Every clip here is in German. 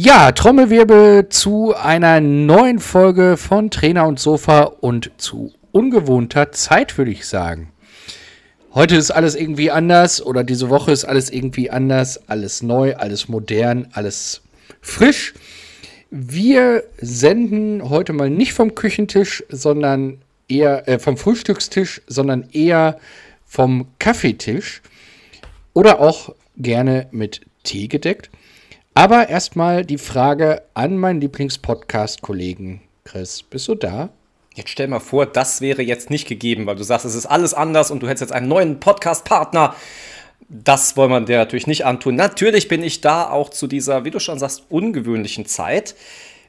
Ja, Trommelwirbel zu einer neuen Folge von Trainer und Sofa und zu ungewohnter Zeit, würde ich sagen. Heute ist alles irgendwie anders oder diese Woche ist alles irgendwie anders, alles neu, alles modern, alles frisch. Wir senden heute mal nicht vom Küchentisch, sondern eher äh, vom Frühstückstisch, sondern eher vom Kaffeetisch oder auch gerne mit Tee gedeckt. Aber erstmal die Frage an meinen Lieblingspodcast-Kollegen. Chris, bist du da? Jetzt stell mal vor, das wäre jetzt nicht gegeben, weil du sagst, es ist alles anders und du hättest jetzt einen neuen Podcast-Partner. Das wollen wir dir natürlich nicht antun. Natürlich bin ich da auch zu dieser, wie du schon sagst, ungewöhnlichen Zeit.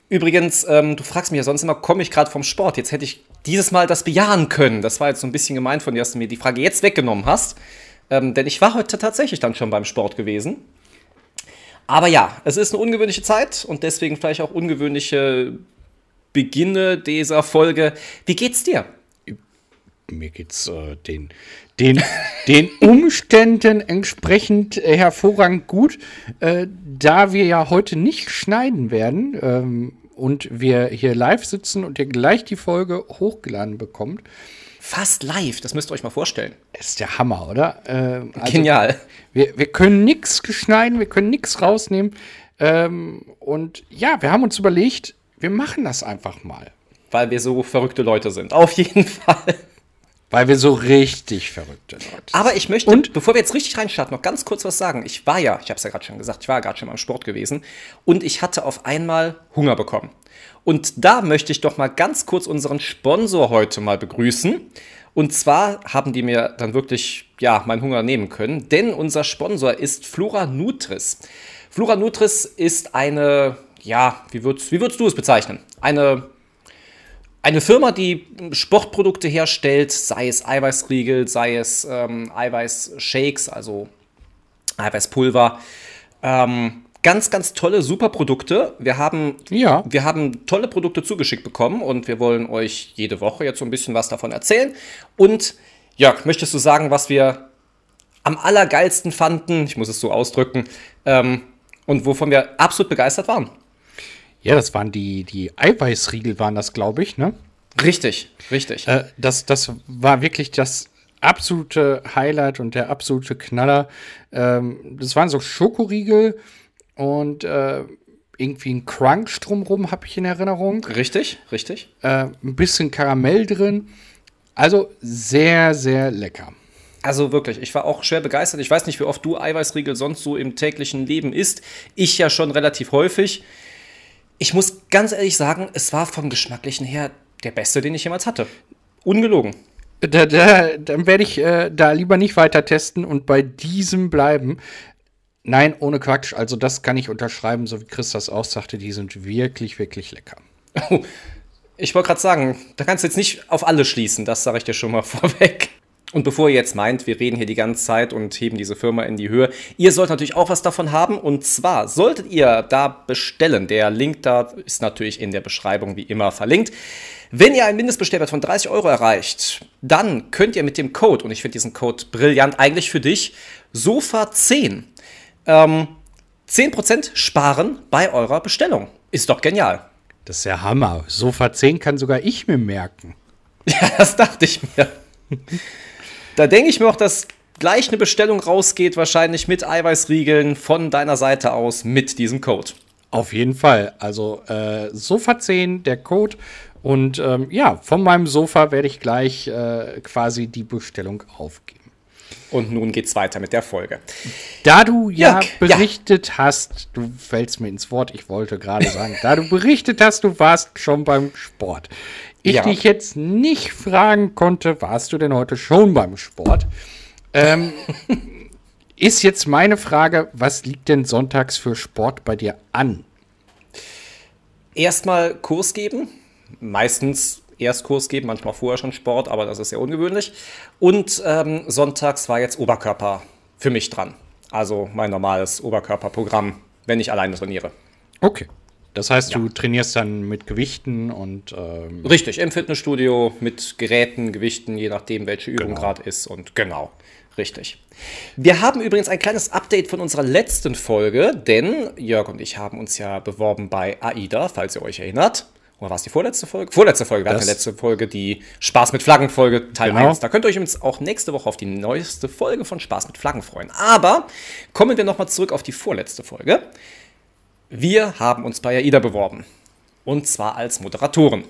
Übrigens, ähm, du fragst mich ja sonst immer, komme ich gerade vom Sport? Jetzt hätte ich dieses Mal das bejahen können. Das war jetzt so ein bisschen gemeint von dir, dass du mir die Frage jetzt weggenommen hast. Ähm, denn ich war heute tatsächlich dann schon beim Sport gewesen. Aber ja, es ist eine ungewöhnliche Zeit und deswegen vielleicht auch ungewöhnliche Beginne dieser Folge. Wie geht's dir? Mir geht's äh, den, den, den Umständen entsprechend äh, hervorragend gut. Äh, da wir ja heute nicht schneiden werden ähm, und wir hier live sitzen und ihr gleich die Folge hochgeladen bekommt, Fast live, das müsst ihr euch mal vorstellen. Ist der Hammer, oder? Ähm, also Genial. Wir, wir können nichts schneiden, wir können nichts rausnehmen. Ähm, und ja, wir haben uns überlegt, wir machen das einfach mal. Weil wir so verrückte Leute sind. Auf jeden Fall. Weil wir so richtig verrückte Leute sind. Aber ich möchte, und? bevor wir jetzt richtig reinstarten, noch ganz kurz was sagen. Ich war ja, ich habe es ja gerade schon gesagt, ich war ja gerade schon mal im Sport gewesen und ich hatte auf einmal Hunger bekommen. Und da möchte ich doch mal ganz kurz unseren Sponsor heute mal begrüßen. Und zwar haben die mir dann wirklich, ja, meinen Hunger nehmen können, denn unser Sponsor ist Flora Nutris. Flora Nutris ist eine, ja, wie würdest, wie würdest du es bezeichnen? Eine, eine Firma, die Sportprodukte herstellt, sei es Eiweißriegel, sei es ähm, Eiweißshakes, also Eiweißpulver. Ähm, ganz, ganz tolle, super Produkte. Wir haben, ja. wir haben tolle Produkte zugeschickt bekommen und wir wollen euch jede Woche jetzt so ein bisschen was davon erzählen. Und Jörg, möchtest du sagen, was wir am allergeilsten fanden, ich muss es so ausdrücken, ähm, und wovon wir absolut begeistert waren? Ja, das waren die, die Eiweißriegel, waren das, glaube ich, ne? Richtig, richtig. Äh, das, das war wirklich das absolute Highlight und der absolute Knaller. Ähm, das waren so Schokoriegel, und äh, irgendwie ein Crunch drumrum habe ich in Erinnerung. Richtig, richtig. Äh, ein bisschen Karamell drin. Also sehr, sehr lecker. Also wirklich, ich war auch schwer begeistert. Ich weiß nicht, wie oft du Eiweißriegel sonst so im täglichen Leben isst. Ich ja schon relativ häufig. Ich muss ganz ehrlich sagen, es war vom Geschmacklichen her der beste, den ich jemals hatte. Ungelogen. Da, da, dann werde ich äh, da lieber nicht weiter testen und bei diesem bleiben. Nein, ohne Quatsch. Also das kann ich unterschreiben, so wie Chris das auch sagte. Die sind wirklich, wirklich lecker. Oh, ich wollte gerade sagen, da kannst du jetzt nicht auf alle schließen. Das sage ich dir schon mal vorweg. Und bevor ihr jetzt meint, wir reden hier die ganze Zeit und heben diese Firma in die Höhe, ihr sollt natürlich auch was davon haben. Und zwar solltet ihr da bestellen. Der Link da ist natürlich in der Beschreibung wie immer verlinkt. Wenn ihr einen Mindestbestellwert von 30 Euro erreicht, dann könnt ihr mit dem Code, und ich finde diesen Code brillant, eigentlich für dich, SOFA10 ähm, 10% sparen bei eurer Bestellung. Ist doch genial. Das ist ja Hammer. Sofa 10 kann sogar ich mir merken. Ja, das dachte ich mir. da denke ich mir auch, dass gleich eine Bestellung rausgeht, wahrscheinlich mit Eiweißriegeln von deiner Seite aus mit diesem Code. Auf jeden Fall. Also äh, Sofa 10, der Code. Und ähm, ja, von meinem Sofa werde ich gleich äh, quasi die Bestellung aufgeben. Und nun geht's weiter mit der Folge. Da du ja Jörg, berichtet ja. hast, du fällst mir ins Wort, ich wollte gerade sagen, da du berichtet hast, du warst schon beim Sport. Ich ja. dich jetzt nicht fragen konnte, warst du denn heute schon beim Sport? Ähm, ist jetzt meine Frage, was liegt denn sonntags für Sport bei dir an? Erstmal Kurs geben. Meistens Erstkurs geben, manchmal vorher schon Sport, aber das ist sehr ungewöhnlich. Und ähm, sonntags war jetzt Oberkörper für mich dran. Also mein normales Oberkörperprogramm, wenn ich alleine trainiere. Okay. Das heißt, ja. du trainierst dann mit Gewichten und. Ähm Richtig, im Fitnessstudio mit Geräten, Gewichten, je nachdem, welche Übung genau. gerade ist. Und genau. Richtig. Wir haben übrigens ein kleines Update von unserer letzten Folge, denn Jörg und ich haben uns ja beworben bei AIDA, falls ihr euch erinnert. Oder war es die vorletzte Folge? Vorletzte Folge, wir hatten die letzte Folge, die Spaß mit Flaggen Folge Teil Genau. 1. Da könnt ihr euch übrigens auch nächste Woche auf die neueste Folge von Spaß mit Flaggen freuen. Aber kommen wir nochmal zurück auf die vorletzte Folge. Wir haben uns bei AIDA beworben. Und zwar als Moderatoren.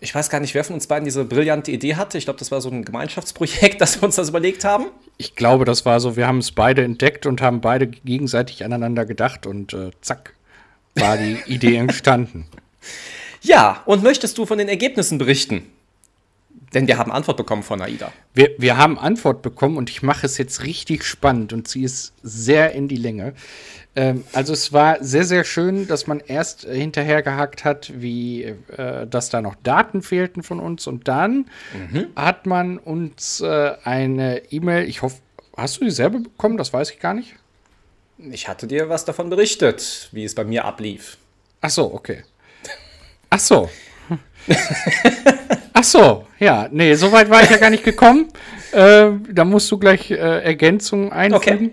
Ich weiß gar nicht, wer von uns beiden diese brillante Idee hatte. Ich glaube, das war so ein Gemeinschaftsprojekt, dass wir uns das überlegt haben. Ich glaube, das war so, wir haben es beide entdeckt und haben beide gegenseitig aneinander gedacht und äh, zack, war die Idee entstanden. Ja, und möchtest du von den Ergebnissen berichten? Denn wir haben Antwort bekommen von AIDA. Wir, wir haben Antwort bekommen und ich mache es jetzt richtig spannend und ziehe es sehr in die Länge. Ähm, also es war sehr, sehr schön, dass man erst äh, hinterhergehakt hat, wie, äh, dass da noch Daten fehlten von uns und dann hat man uns äh, eine E-Mail, ich hoffe, hast du dieselbe bekommen? Das weiß ich gar nicht. Ich hatte dir was davon berichtet, wie es bei mir ablief. Ach so, okay. Ach so. Ach so, ja, nee, so weit war ich ja gar nicht gekommen. Äh, da musst du gleich äh, Ergänzungen einfügen.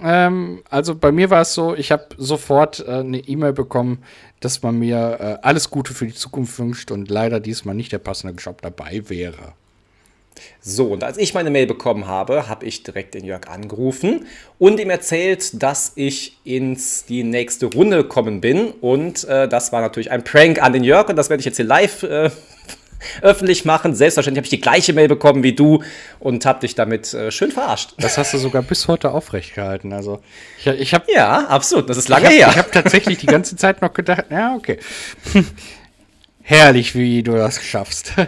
Ähm, also bei mir war es so, ich habe sofort äh, eine E-Mail bekommen, dass man mir äh, alles Gute für die Zukunft wünscht und leider diesmal nicht der passende Job dabei wäre. So, und als ich meine Mail bekommen habe, habe ich direkt den Jörg angerufen und ihm erzählt, dass ich ins die nächste Runde kommen bin. Und äh, das war natürlich ein Prank an den Jörg und das werde ich jetzt hier live äh, öffentlich machen. Selbstverständlich habe ich die gleiche Mail bekommen wie du und habe dich damit äh, schön verarscht. Das hast du sogar bis heute aufrecht gehalten. Also ich, ich habe Ja, absolut. Das ist Ich lange habe her. hab tatsächlich die ganze Zeit noch gedacht, ja, okay. Herrlich, wie du das schaffst.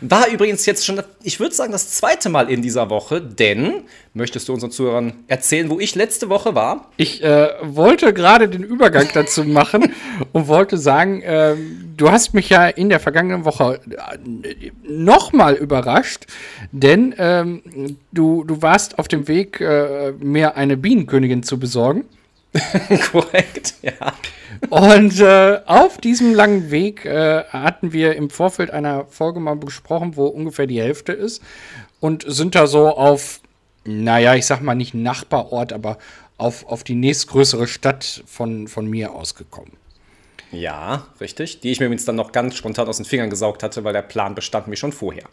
War übrigens jetzt schon, ich würde sagen, das zweite Mal in dieser Woche, denn möchtest du unseren Zuhörern erzählen, wo ich letzte Woche war? Ich äh, wollte gerade den Übergang dazu machen und wollte sagen, ähm, du hast mich ja in der vergangenen Woche äh, nochmal überrascht, denn ähm, du, du warst auf dem Weg, äh, mir eine Bienenkönigin zu besorgen. Korrekt, ja. Und äh, auf diesem langen Weg äh, hatten wir im Vorfeld einer Folge mal besprochen, wo ungefähr die Hälfte ist. Und sind da so auf, naja, ich sag mal nicht Nachbarort, aber auf, auf die nächstgrößere Stadt von, von mir ausgekommen. Ja, richtig. Die ich mir übrigens dann noch ganz spontan aus den Fingern gesaugt hatte, weil der Plan bestand mir schon vorher.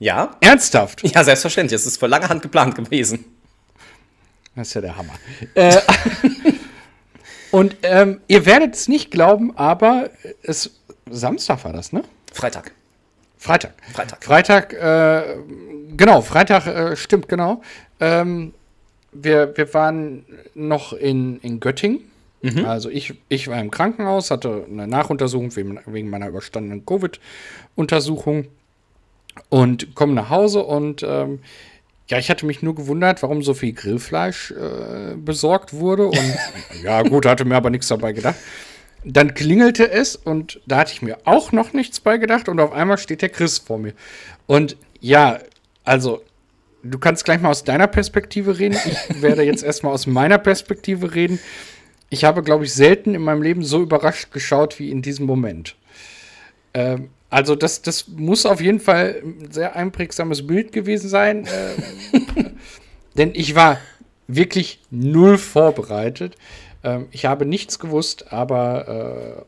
Ja? Ernsthaft? Ja, selbstverständlich. Es ist vor langer Hand geplant gewesen. Das ist ja der Hammer. äh, und ähm, ihr werdet es nicht glauben, aber es Samstag war das, ne? Freitag. Freitag. Freitag. Freitag, äh, genau, Freitag äh, stimmt, genau. Ähm, wir, wir waren noch in, in Göttingen. Also ich, ich war im Krankenhaus, hatte eine Nachuntersuchung wegen, wegen meiner überstandenen Covid-Untersuchung und komme nach Hause und ähm, ja, ich hatte mich nur gewundert, warum so viel Grillfleisch äh, besorgt wurde. Und ja, gut, hatte mir aber nichts dabei gedacht. Dann klingelte es und da hatte ich mir auch noch nichts bei gedacht und auf einmal steht der Chris vor mir. Und ja, also du kannst gleich mal aus deiner Perspektive reden. Ich werde jetzt erstmal aus meiner Perspektive reden. Ich habe, glaube ich, selten in meinem Leben so überrascht geschaut wie in diesem Moment. Ähm, also das, das muss auf jeden Fall ein sehr einprägsames Bild gewesen sein. ähm, denn ich war wirklich null vorbereitet. Ähm, ich habe nichts gewusst, aber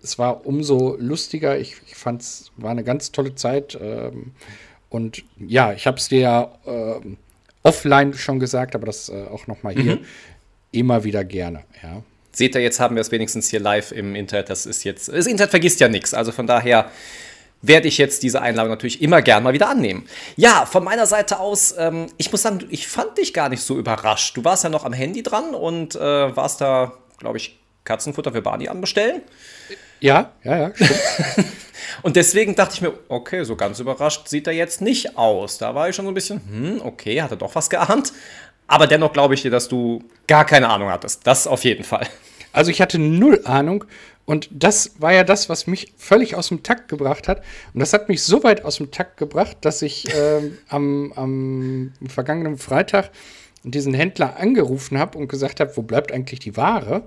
äh, es war umso lustiger. Ich, ich fand es war eine ganz tolle Zeit. Ähm, und ja, ich habe es dir ja ähm, offline schon gesagt, aber das äh, auch noch mal hier immer wieder gerne. Ja. Seht ihr, jetzt haben wir es wenigstens hier live im Internet. Das ist jetzt. Das Internet vergisst ja nichts. Also von daher werde ich jetzt diese Einladung natürlich immer gern mal wieder annehmen. Ja, von meiner Seite aus, ähm, ich muss sagen, ich fand dich gar nicht so überrascht. Du warst ja noch am Handy dran und äh, warst da, glaube ich, Katzenfutter für Barney anbestellen. Ja, ja, ja. Und deswegen dachte ich mir, okay, so ganz überrascht sieht er jetzt nicht aus. Da war ich schon so ein bisschen, hm, okay, hat er doch was geahnt. Aber dennoch glaube ich dir, dass du gar keine Ahnung hattest. Das auf jeden Fall. Also ich hatte null Ahnung und das war ja das, was mich völlig aus dem Takt gebracht hat. Und das hat mich so weit aus dem Takt gebracht, dass ich ähm, am, am vergangenen Freitag diesen Händler angerufen habe und gesagt habe, wo bleibt eigentlich die Ware?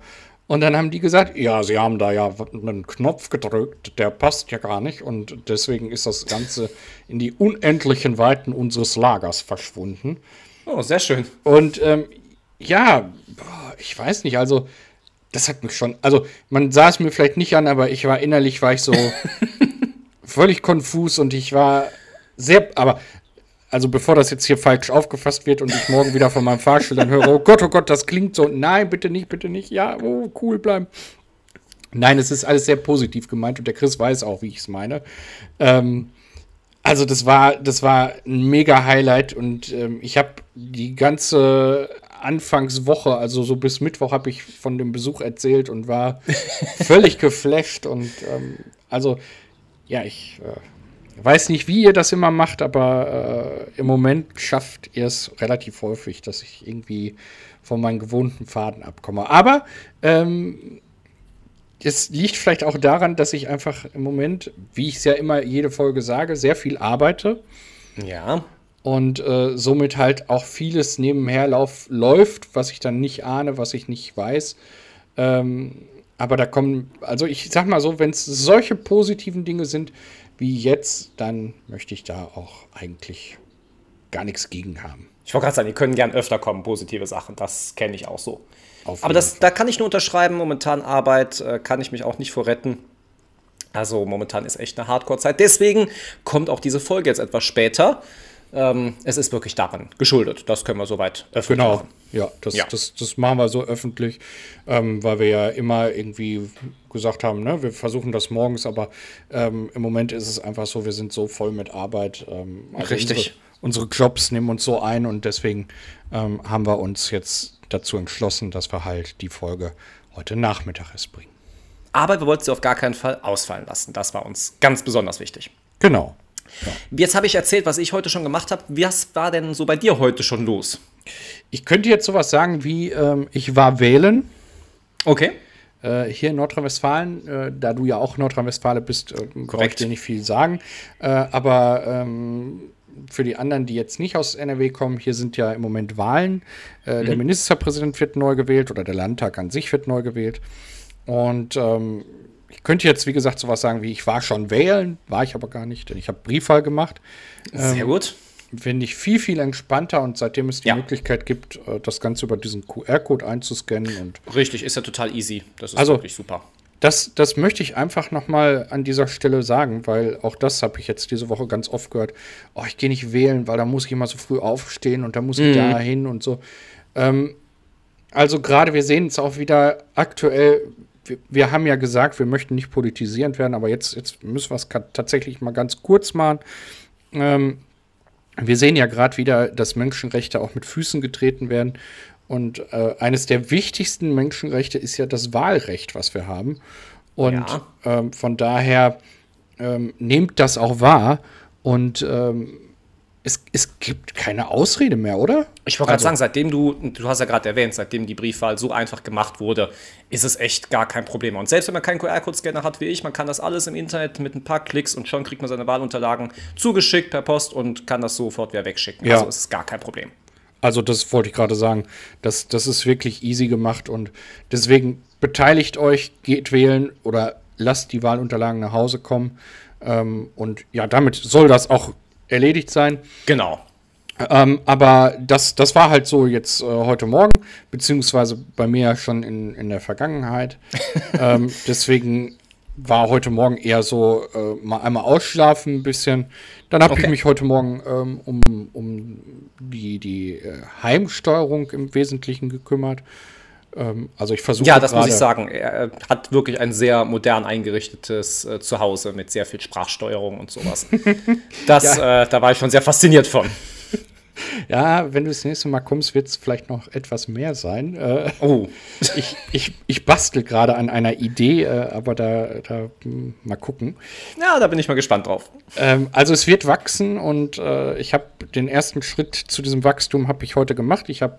Und dann haben die gesagt, ja, sie haben da ja einen Knopf gedrückt, der passt ja gar nicht. Und deswegen ist das Ganze in die unendlichen Weiten unseres Lagers verschwunden. Oh, sehr schön. Und ähm, ja, ich weiß nicht, also das hat mich schon, also man sah es mir vielleicht nicht an, aber ich war innerlich, war ich so völlig konfus und ich war sehr, aber also bevor das jetzt hier falsch aufgefasst wird und ich morgen wieder von meinem Fahrstuhl dann höre, oh Gott, oh Gott, das klingt so, nein, bitte nicht, bitte nicht, ja, oh, cool bleiben. Nein, es ist alles sehr positiv gemeint und der Chris weiß auch, wie ich es meine. Ähm, also das war, das war ein mega Highlight und ähm, ich habe die ganze Anfangswoche, also so bis Mittwoch, habe ich von dem Besuch erzählt und war völlig geflasht und ähm, also ja, ich äh, weiß nicht, wie ihr das immer macht, aber äh, im Moment schafft ihr es relativ häufig, dass ich irgendwie von meinen gewohnten Faden abkomme. Aber ähm, es liegt vielleicht auch daran, dass ich einfach im Moment, wie ich es ja immer jede Folge sage, sehr viel arbeite. Ja. Und äh, somit halt auch vieles nebenher lauf, läuft, was ich dann nicht ahne, was ich nicht weiß. Ähm, aber da kommen, also ich sag mal so, wenn es solche positiven Dinge sind wie jetzt, dann möchte ich da auch eigentlich gar nichts gegen haben. Ich wollte gerade sagen, die können gern öfter kommen, positive Sachen. Das kenne ich auch so. Aber das, da kann ich nur unterschreiben. Momentan Arbeit äh, kann ich mich auch nicht vorretten. Also momentan ist echt eine Hardcore-Zeit. Deswegen kommt auch diese Folge jetzt etwas später. Ähm, es ist wirklich daran geschuldet. Das können wir soweit öffentlich genau. machen. Ja das, ja. Das, das machen wir so öffentlich, ähm, weil wir ja immer irgendwie gesagt haben, ne, wir versuchen das morgens, aber ähm, im Moment ist es einfach so, wir sind so voll mit Arbeit. Ähm, also Richtig. Unsere, unsere, Jobs nehmen uns so ein und deswegen ähm, haben wir uns jetzt dazu entschlossen, dass wir halt die Folge heute Nachmittag erst bringen. Aber wir wollten sie auf gar keinen Fall ausfallen lassen. Das war uns ganz besonders wichtig. Genau. Ja. Jetzt habe ich erzählt, was ich heute schon gemacht habe. Was war denn so bei dir heute schon los? Ich könnte jetzt sowas sagen wie, ähm, ich war wählen. Okay. Äh, hier in Nordrhein-Westfalen, äh, da du ja auch Nordrhein-Westfalen bist, äh, brauche ich dir nicht viel sagen. Äh, aber ähm, für die anderen, die jetzt nicht aus NRW kommen, hier sind ja im Moment Wahlen. Äh, mhm. Der Ministerpräsident wird neu gewählt oder der Landtag an sich wird neu gewählt. Und ähm, ich könnte jetzt, wie gesagt, sowas sagen wie, ich war schon wählen, war ich aber gar nicht, denn ich habe Briefwahl gemacht. Sehr ähm, gut. Finde ich viel, viel entspannter und seitdem es die ja. Möglichkeit gibt, äh, das Ganze über diesen QR-Code einzuscannen. Und Richtig, ist ja total easy. Das ist also, wirklich super. Das, das möchte ich einfach nochmal an dieser Stelle sagen, weil auch das habe ich jetzt diese Woche ganz oft gehört. Oh, ich gehe nicht wählen, weil da muss ich immer so früh aufstehen und da muss ich mhm. da hin und so. Ähm, also gerade wir sehen es auch wieder aktuell, wir, wir, haben ja gesagt, wir möchten nicht politisierend werden, aber jetzt, jetzt müssen wir es tatsächlich mal ganz kurz machen. Ähm, wir sehen ja gerade wieder, dass Menschenrechte auch mit Füßen getreten werden. Und äh, eines der wichtigsten Menschenrechte ist ja das Wahlrecht, was wir haben. Und ja. ähm, von daher ähm, nehmt das auch wahr und ähm, es, gibt keine Ausrede mehr, oder? Ich wollte also, gerade sagen, seitdem du, du hast ja gerade erwähnt, seitdem die Briefwahl so einfach gemacht wurde, ist es echt gar kein Problem. Und selbst wenn man keinen QR-Code-Scanner hat wie ich, man kann das alles im Internet mit ein paar Klicks und schon kriegt man seine Wahlunterlagen zugeschickt per Post und kann das sofort wieder wegschicken. Ja. Also ist es gar kein Problem. Also das wollte ich gerade sagen. Das, das ist wirklich easy gemacht und deswegen beteiligt euch, geht wählen oder lasst die Wahlunterlagen nach Hause kommen. Ähm, und ja, damit soll das auch erledigt sein. Genau. Ähm, aber das, das war halt so jetzt äh, heute Morgen, beziehungsweise bei mir schon in, in der Vergangenheit. ähm, deswegen war heute Morgen eher so äh, mal einmal ausschlafen ein bisschen. Dann habe okay. ich mich heute Morgen ähm, um, um die, die äh, Heimsteuerung im Wesentlichen gekümmert. Ähm, also ich versuche. Ja, das muss ich sagen. Er hat wirklich ein sehr modern eingerichtetes äh, Zuhause mit sehr viel Sprachsteuerung und sowas. Das, ja. äh, da war ich schon sehr fasziniert von. Ja, wenn du das nächste Mal kommst, wird es vielleicht noch etwas mehr sein. Äh, oh. ich, ich, ich bastel gerade an einer Idee, äh, aber da, da hm, mal gucken. Ja, da bin ich mal gespannt drauf. Ähm, also es wird wachsen und äh, ich habe den ersten Schritt zu diesem Wachstum habe ich heute gemacht. Ich habe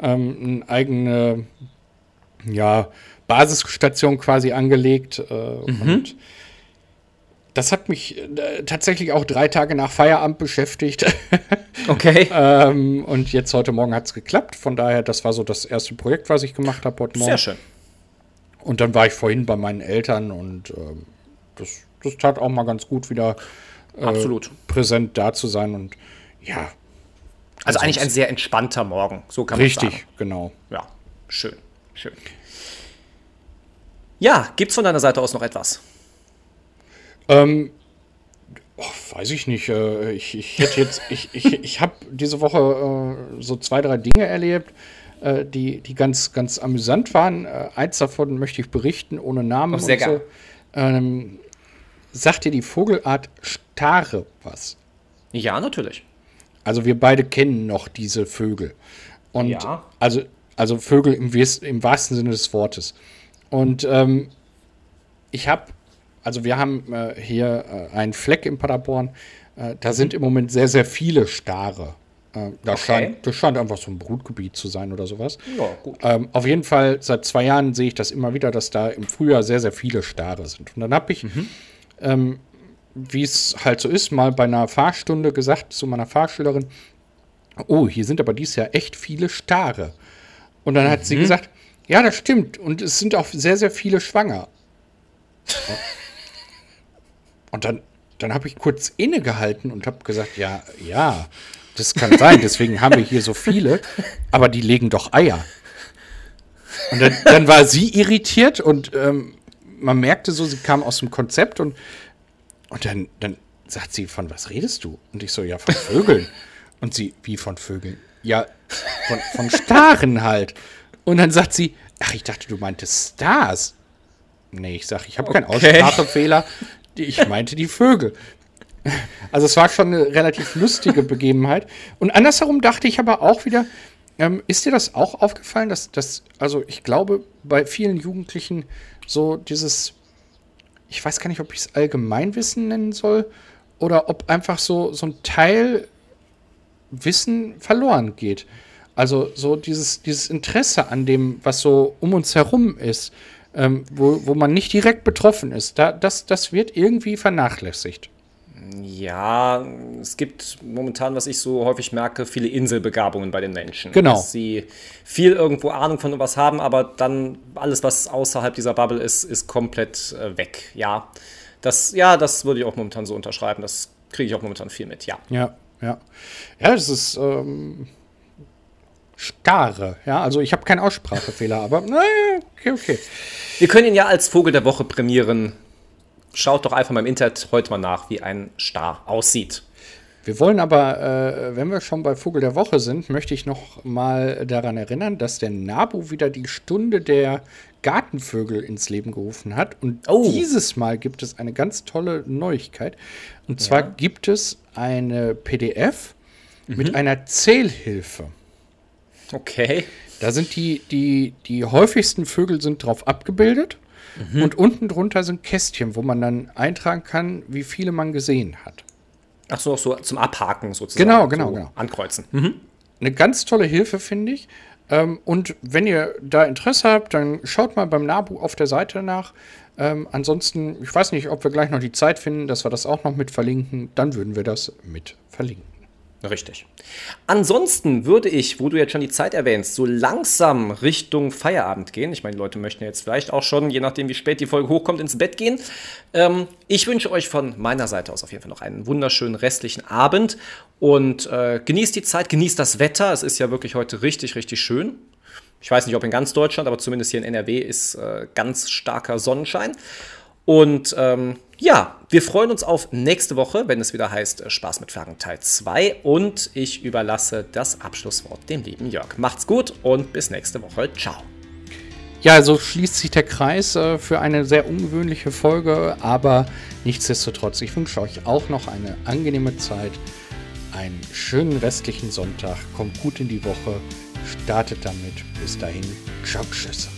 ähm, eine eigene ja, Basisstation quasi angelegt. Äh, mhm. Und das hat mich äh, tatsächlich auch drei Tage nach Feierabend beschäftigt. okay. ähm, und jetzt heute Morgen hat es geklappt. Von daher, das war so das erste Projekt, was ich gemacht habe heute Morgen. Sehr schön. Und dann war ich vorhin bei meinen Eltern und ähm, das, das tat auch mal ganz gut, wieder äh, Absolut. präsent da zu sein. Und ja, Also eigentlich ein sehr entspannter Morgen, so kann man richtig, sagen. genau. Ja, schön, schön. Ja, gibt's von deiner Seite aus noch etwas? Ähm, oh, weiß ich nicht. Äh, ich, ich hätte jetzt, ich, ich, ich habe diese Woche äh, so zwei, drei Dinge erlebt, äh, die, die ganz, ganz amüsant waren. Äh, eins davon möchte ich berichten, ohne Namen. Oh, sehr und so. Ähm, sagt dir die Vogelart Stare was? Ja, natürlich. Also wir beide kennen noch diese Vögel. Und Ja. also, also Vögel im, im wahrsten Sinne des Wortes. Und ähm, ich habe, also wir haben äh, hier äh, einen Fleck in Paderborn. Äh, da sind im Moment sehr, sehr viele Stare. Äh, da scheint, das scheint einfach so ein Brutgebiet zu sein oder sowas. Ja, gut. Ähm, auf jeden Fall, seit zwei Jahren sehe ich das immer wieder, dass da im Frühjahr sehr, sehr viele Stare sind. Und dann habe ich, ähm, wie es halt so ist, mal bei einer Fahrstunde gesagt zu meiner Fahrschülerin, oh, hier sind aber dieses Jahr echt viele Stare. Und dann hat sie gesagt, ja, das stimmt. Und es sind auch sehr, sehr viele schwanger. Und dann, dann habe ich kurz innegehalten und habe gesagt, ja, ja, das kann sein. Deswegen haben wir hier so viele. Aber die legen doch Eier. Und dann, dann war sie irritiert und ähm, man merkte so, sie kam aus dem Konzept und, und dann, dann sagt sie, von was redest du? Und ich so, ja, von Vögeln. Und sie, wie von Vögeln? Ja, von, von Staren halt. Und dann sagt sie, ach, ich dachte, du meintest Stars. Nee, ich sag, ich habe keinen Okay. Aussprachefehler. Ich meinte die Vögel. Also es war schon eine relativ lustige Begebenheit. Und andersherum dachte ich aber auch wieder, ähm, ist dir das auch aufgefallen, dass das, also ich glaube, bei vielen Jugendlichen so dieses, ich weiß gar nicht, ob ich es Allgemeinwissen nennen soll oder ob einfach so, so ein Teil Wissen verloren geht. Also so dieses, dieses Interesse an dem, was so um uns herum ist, ähm, wo, wo man nicht direkt betroffen ist, da, das, das wird irgendwie vernachlässigt. Ja, es gibt momentan, was ich so häufig merke, viele Inselbegabungen bei den Menschen. Genau. Dass sie viel irgendwo Ahnung von was haben, aber dann alles, was außerhalb dieser Bubble ist, ist komplett äh, weg. Ja, das, ja, das würde ich auch momentan so unterschreiben. Das kriege ich auch momentan viel mit, ja. Ja, ja. Ja, das ist ähm, starre. Ja, also ich habe keinen Aussprachefehler, aber naja, okay, okay. Wir können ihn ja als Vogel der Woche prämieren. Schaut doch einfach mal im Internet heute mal nach, wie ein Star aussieht. Wir wollen aber, äh, wenn wir schon bei Vogel der Woche sind, möchte ich noch mal daran erinnern, dass der NABU wieder die Stunde der Gartenvögel ins Leben gerufen hat. Und Oh. dieses Mal gibt es eine ganz tolle Neuigkeit. Und zwar gibt es eine PDF mit einer Zählhilfe. Okay. Da sind die, die, die häufigsten Vögel sind drauf abgebildet. Und unten drunter sind Kästchen, wo man dann eintragen kann, wie viele man gesehen hat. Ach so, so zum Abhaken sozusagen. Genau, genau, so genau. Ankreuzen. Mhm. Eine ganz tolle Hilfe, finde ich. Ähm, und wenn ihr da Interesse habt, dann schaut mal beim NABU auf der Seite nach. Ähm, ansonsten, ich weiß nicht, ob wir gleich noch die Zeit finden, dass wir das auch noch mit verlinken. Dann würden wir das mit verlinken. Richtig. Ansonsten würde ich, wo du jetzt schon die Zeit erwähnst, so langsam Richtung Feierabend gehen. Ich meine, die Leute möchten jetzt vielleicht auch schon, je nachdem wie spät die Folge hochkommt, ins Bett gehen. Ähm, ich wünsche euch von meiner Seite aus auf jeden Fall noch einen wunderschönen restlichen Abend und äh, genießt die Zeit, genießt das Wetter. Es ist ja wirklich heute richtig, richtig schön. Ich weiß nicht, ob in ganz Deutschland, aber zumindest hier in NRW ist äh, ganz starker Sonnenschein. Und ähm, ja, wir freuen uns auf nächste Woche, wenn es wieder heißt äh, Spaß mit Fragen Teil 2. Und ich überlasse das Abschlusswort dem lieben Jörg. Macht's gut und bis nächste Woche. Ciao. Ja, so schließt sich der Kreis äh, für eine sehr ungewöhnliche Folge, aber nichtsdestotrotz, ich wünsche euch auch noch eine angenehme Zeit, einen schönen restlichen Sonntag, kommt gut in die Woche, startet damit. Bis dahin, ciao, tschüss.